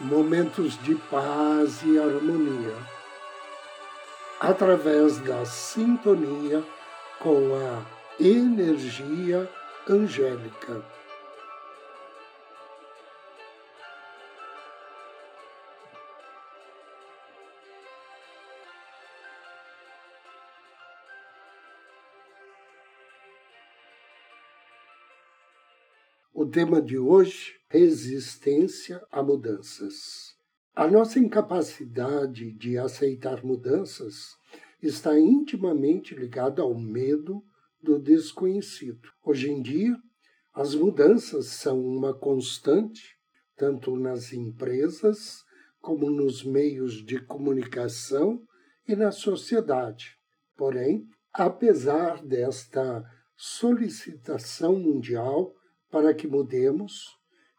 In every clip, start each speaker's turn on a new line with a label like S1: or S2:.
S1: momentos de paz e harmonia, através da sintonia com a energia angélica. O tema de hoje resistência a mudanças. A nossa incapacidade de aceitar mudanças está intimamente ligada ao medo do desconhecido. Hoje em dia, as mudanças são uma constante, tanto nas empresas como nos meios de comunicação e na sociedade. Porém, apesar desta solicitação mundial para que mudemos,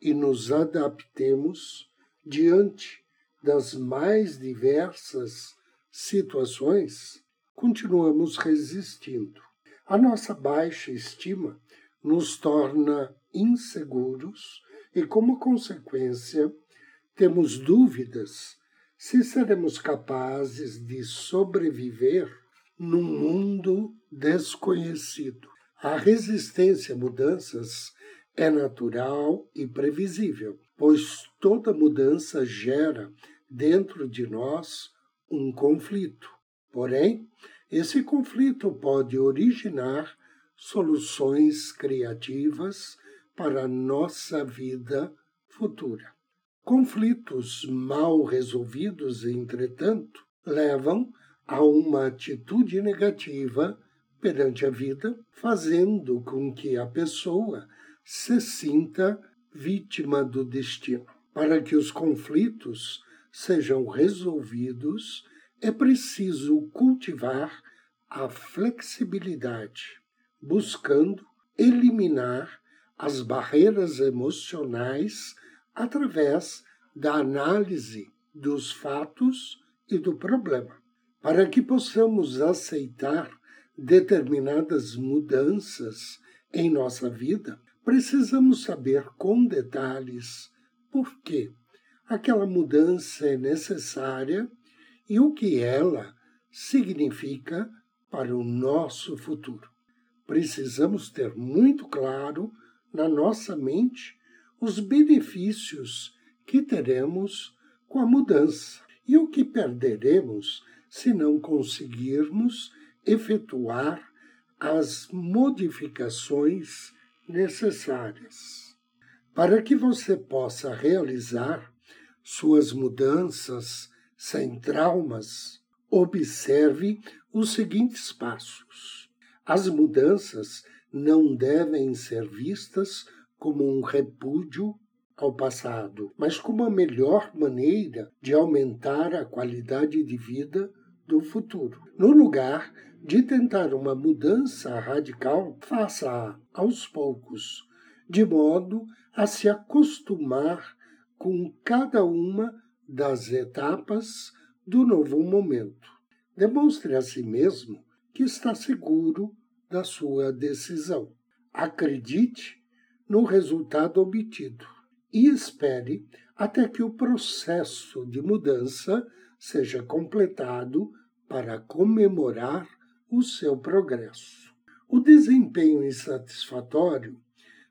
S1: e nos adaptemos diante das mais diversas situações, continuamos resistindo. A nossa baixa estima nos torna inseguros e, como consequência, temos dúvidas se seremos capazes de sobreviver num mundo desconhecido. A resistência a mudanças é natural e previsível, pois toda mudança gera dentro de nós um conflito. Porém, esse conflito pode originar soluções criativas para nossa vida futura. Conflitos mal resolvidos, entretanto, levam a uma atitude negativa perante a vida, fazendo com que a pessoa se sinta vítima do destino. Para que os conflitos sejam resolvidos, é preciso cultivar a flexibilidade, buscando eliminar as barreiras emocionais através da análise dos fatos e do problema. Para que possamos aceitar determinadas mudanças em nossa vida, precisamos saber com detalhes por que aquela mudança é necessária e o que ela significa para o nosso futuro. Precisamos ter muito claro na nossa mente os benefícios que teremos com a mudança e o que perderemos se não conseguirmos efetuar as modificações necessárias. Para que você possa realizar suas mudanças sem traumas, observe os seguintes passos. As mudanças não devem ser vistas como um repúdio ao passado, mas como a melhor maneira de aumentar a qualidade de vida do futuro. No lugar de tentar uma mudança radical, faça-a aos poucos, de modo a se acostumar com cada uma das etapas do novo momento. Demonstre a si mesmo que está seguro da sua decisão. Acredite no resultado obtido e espere até que o processo de mudança seja completado para comemorar o seu progresso. O desempenho insatisfatório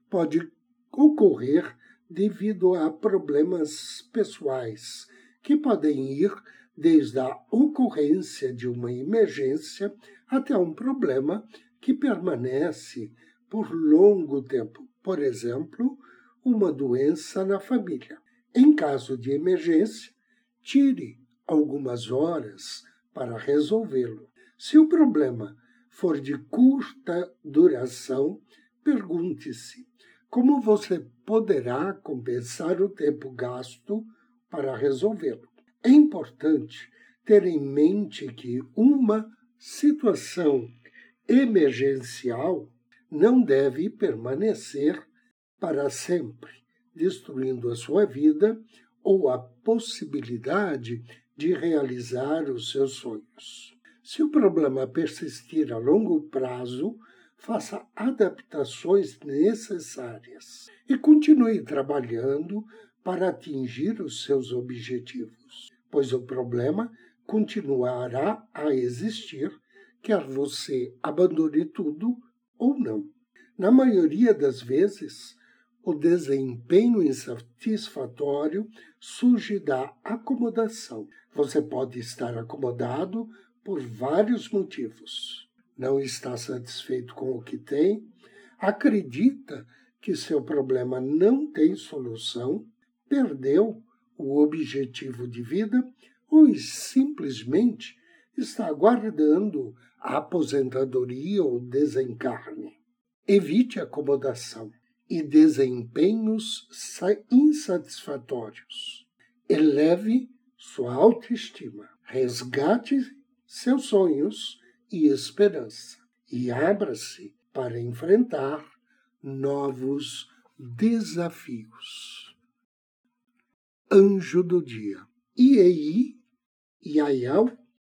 S1: pode ocorrer devido a problemas pessoais, que podem ir desde a ocorrência de uma emergência até um problema que permanece por longo tempo, por exemplo, uma doença na família. Em caso de emergência, tire algumas horas para resolvê-lo. Se o problema for de curta duração, pergunte-se como você poderá compensar o tempo gasto para resolvê-lo. É importante ter em mente que uma situação emergencial não deve permanecer para sempre, destruindo a sua vida ou a possibilidade de realizar os seus sonhos. Se o problema persistir a longo prazo, faça adaptações necessárias e continue trabalhando para atingir os seus objetivos, pois o problema continuará a existir, quer você abandone tudo ou não. Na maioria das vezes, o desempenho insatisfatório surge da acomodação. Você pode estar acomodado por vários motivos. Não está satisfeito com o que tem, acredita que seu problema não tem solução, perdeu o objetivo de vida ou simplesmente está aguardando a aposentadoria ou desencarne. Evite acomodação e desempenhos insatisfatórios. Eleve sua autoestima. Resgate seus sonhos e esperança. E abra-se para enfrentar novos desafios. Anjo do Dia. Iei, Iaiel,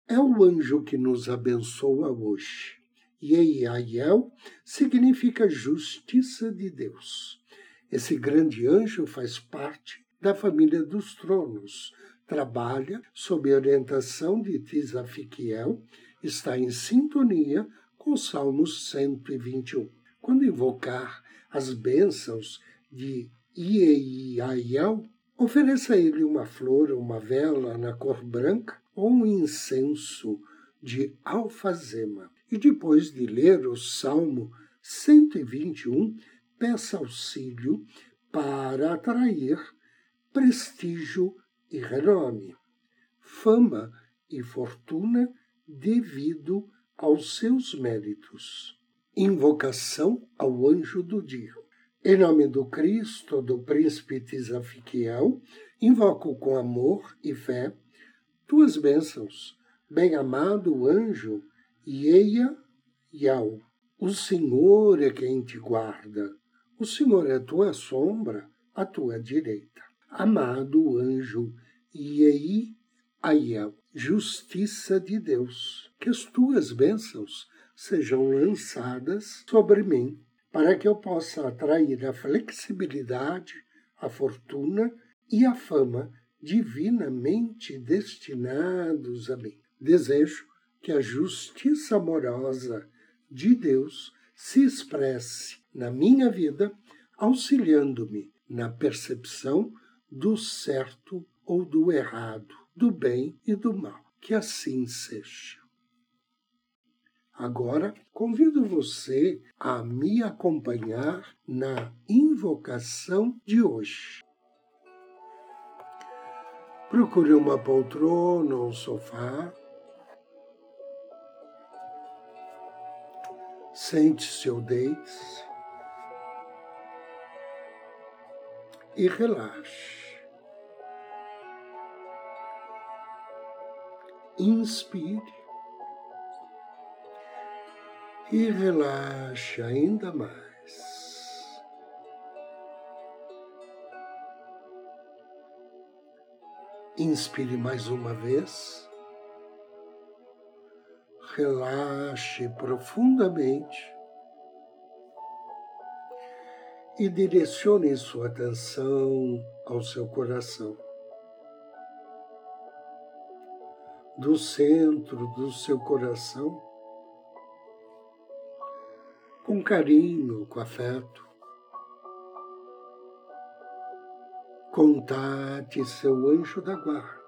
S1: é o anjo que nos abençoa hoje. Yeiaiel significa justiça de Deus. Esse grande anjo faz parte da família dos tronos, trabalha sob orientação de Tisafiquiel, está em sintonia com o Salmo 121. Quando invocar as bênçãos de Ieiaiel, ofereça a ele uma flor uma vela na cor branca ou um incenso de alfazema. E depois de ler o Salmo 121, peça auxílio para atrair prestígio e renome, fama e fortuna devido aos seus méritos. Invocação ao anjo do dia. Em nome do Cristo, do príncipe Tisafiquiel, invoco com amor e fé tuas bênçãos, bem-amado anjo Ieia Yau. O Senhor é quem te guarda. O Senhor é a tua sombra, à tua direita. Amado anjo Iei Aiel, justiça de Deus, que as tuas bênçãos sejam lançadas sobre mim, para que eu possa atrair a flexibilidade, a fortuna e a fama divinamente destinados a mim. Desejo que a justiça amorosa de Deus se expresse na minha vida, auxiliando-me na percepção do certo ou do errado, do bem e do mal. Que assim seja. Agora, convido você a me acompanhar na invocação de hoje. Procure uma poltrona ou um sofá Sente-se ou deite e relaxe. Inspire e relaxe ainda mais. Inspire mais uma vez relaxe profundamente e direcione sua atenção ao seu coração. Do centro do seu coração, com carinho, com afeto, contate seu anjo da guarda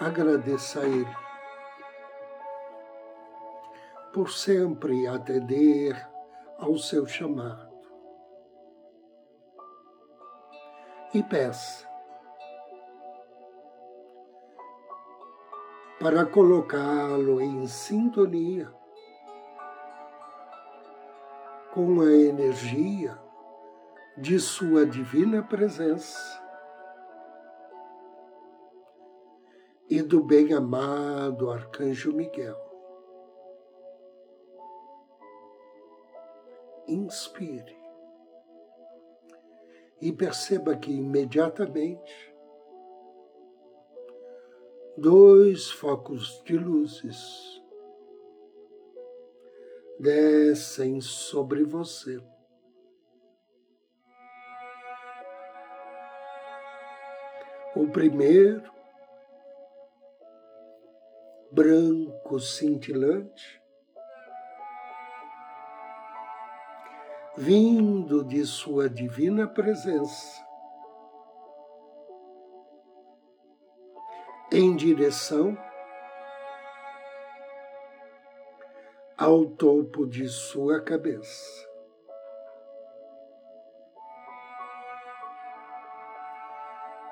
S1: agradeça a Ele por sempre atender ao seu chamado. E peça para colocá-lo em sintonia com a energia de Sua divina presença e do bem-amado Arcanjo Miguel. Inspire e perceba que imediatamente dois focos de luzes descem sobre você. O primeiro, branco cintilante, vindo de Sua divina presença, em direção ao topo de sua cabeça.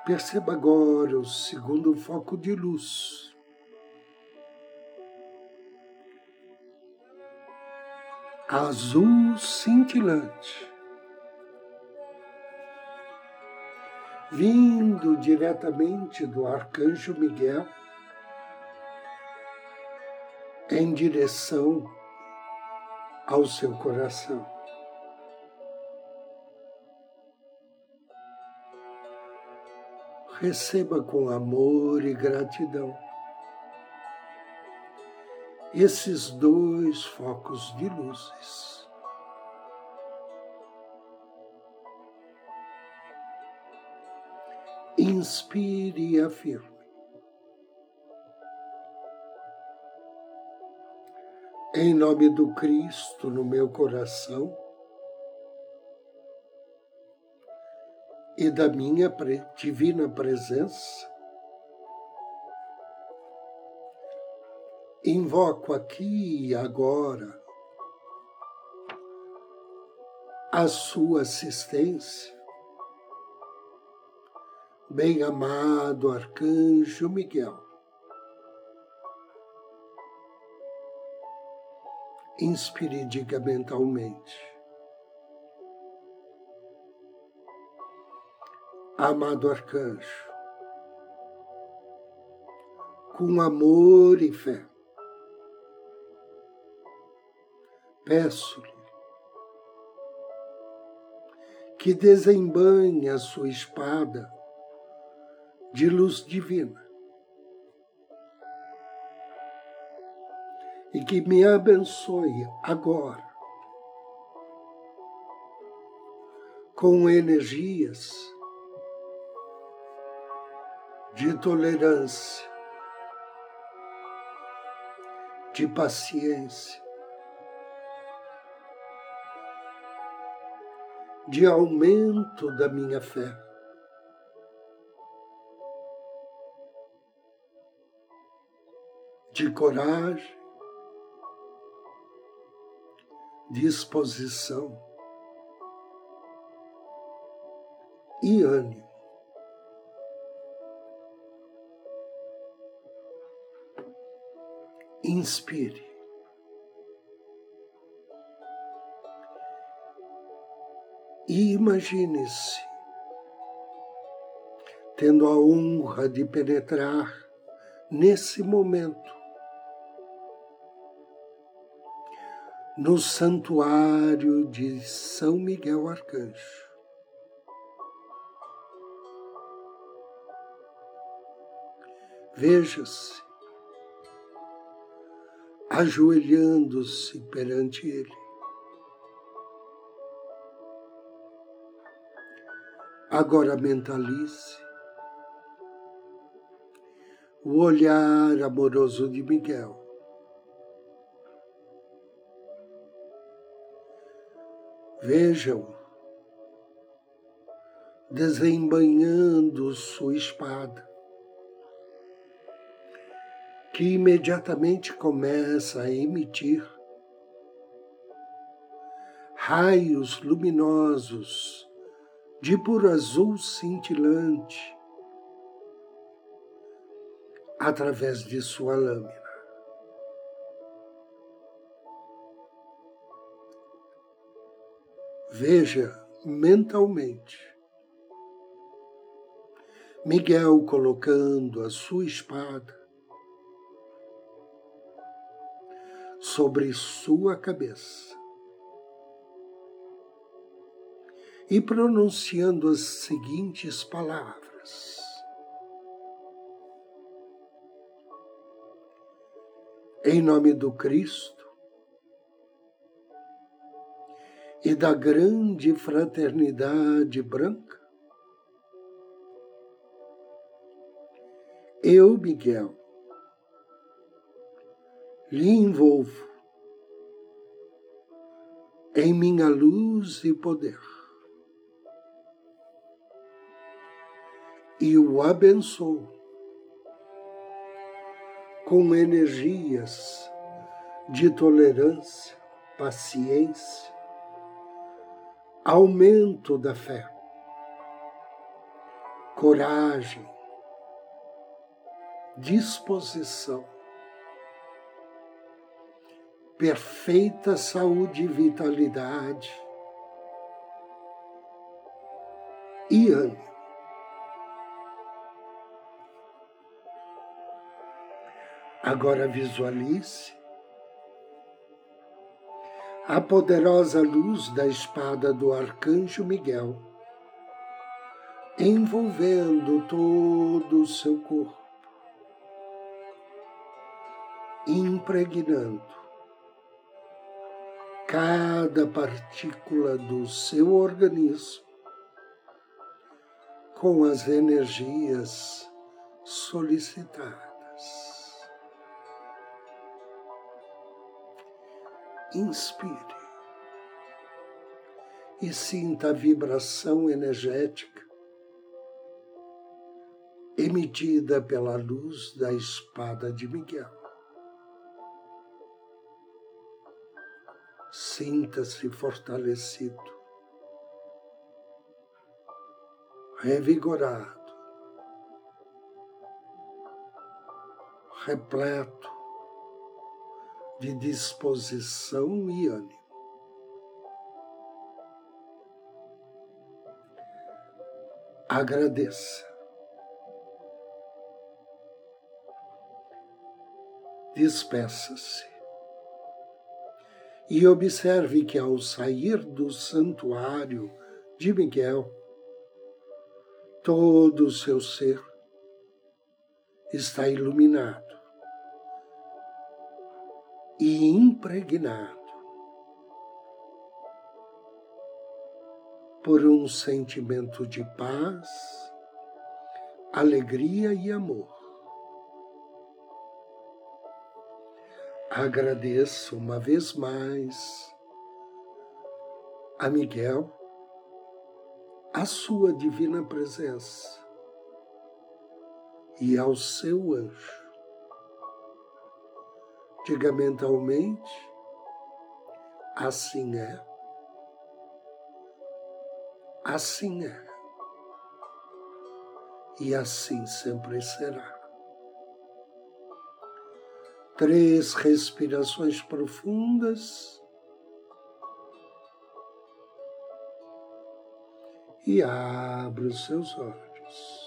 S1: Perceba agora o segundo foco de luz. Azul cintilante, vindo diretamente do arcanjo Miguel em direção ao seu coração. receba com amor e gratidão esses dois focos de luzes. Inspire e afirme. Em nome do Cristo no meu coração, e da minha divina presença, invoco aqui e agora a sua assistência, bem-amado Arcanjo Miguel. Inspire e diga mentalmente. amado arcanjo, com amor e fé, peço-lhe que desembanhe a sua espada de luz divina e que me abençoe agora com energias de tolerância, de paciência, de aumento da minha fé. De coragem, disposição e ânimo. Inspire. E imagine-se tendo a honra de penetrar nesse momento no santuário de São Miguel Arcanjo. Veja-se ajoelhando-se perante Ele. Agora mentalize o olhar amoroso de Miguel. Vejam desembanhando sua espada que imediatamente começa a emitir raios luminosos de puro azul cintilante através de sua lâmina. Veja mentalmente Miguel colocando a sua espada sobre sua cabeça e pronunciando as seguintes palavras: Em nome do Cristo e da grande fraternidade branca, eu, Miguel, lhe envolvo em minha luz e poder. E o abençoo com energias de tolerância, paciência, aumento da fé, coragem, disposição, perfeita saúde e vitalidade e ânimo. Agora visualize a poderosa luz da espada do arcanjo Miguel envolvendo todo o seu corpo impregnando cada partícula do seu organismo com as energias solicitadas. Inspire e sinta a vibração energética emitida pela luz da espada de Miguel. Sinta-se fortalecido, revigorado, repleto de disposição e ânimo. Agradeça. Despeça-se e observe que ao sair do santuário de Miguel, todo o seu ser está iluminado e impregnado por um sentimento de paz, alegria e amor. Agradeço uma vez mais a Miguel a sua divina presença e ao seu anjo. Diga mentalmente, assim é, assim é, e assim sempre será. Três respirações profundas. E abre os seus olhos.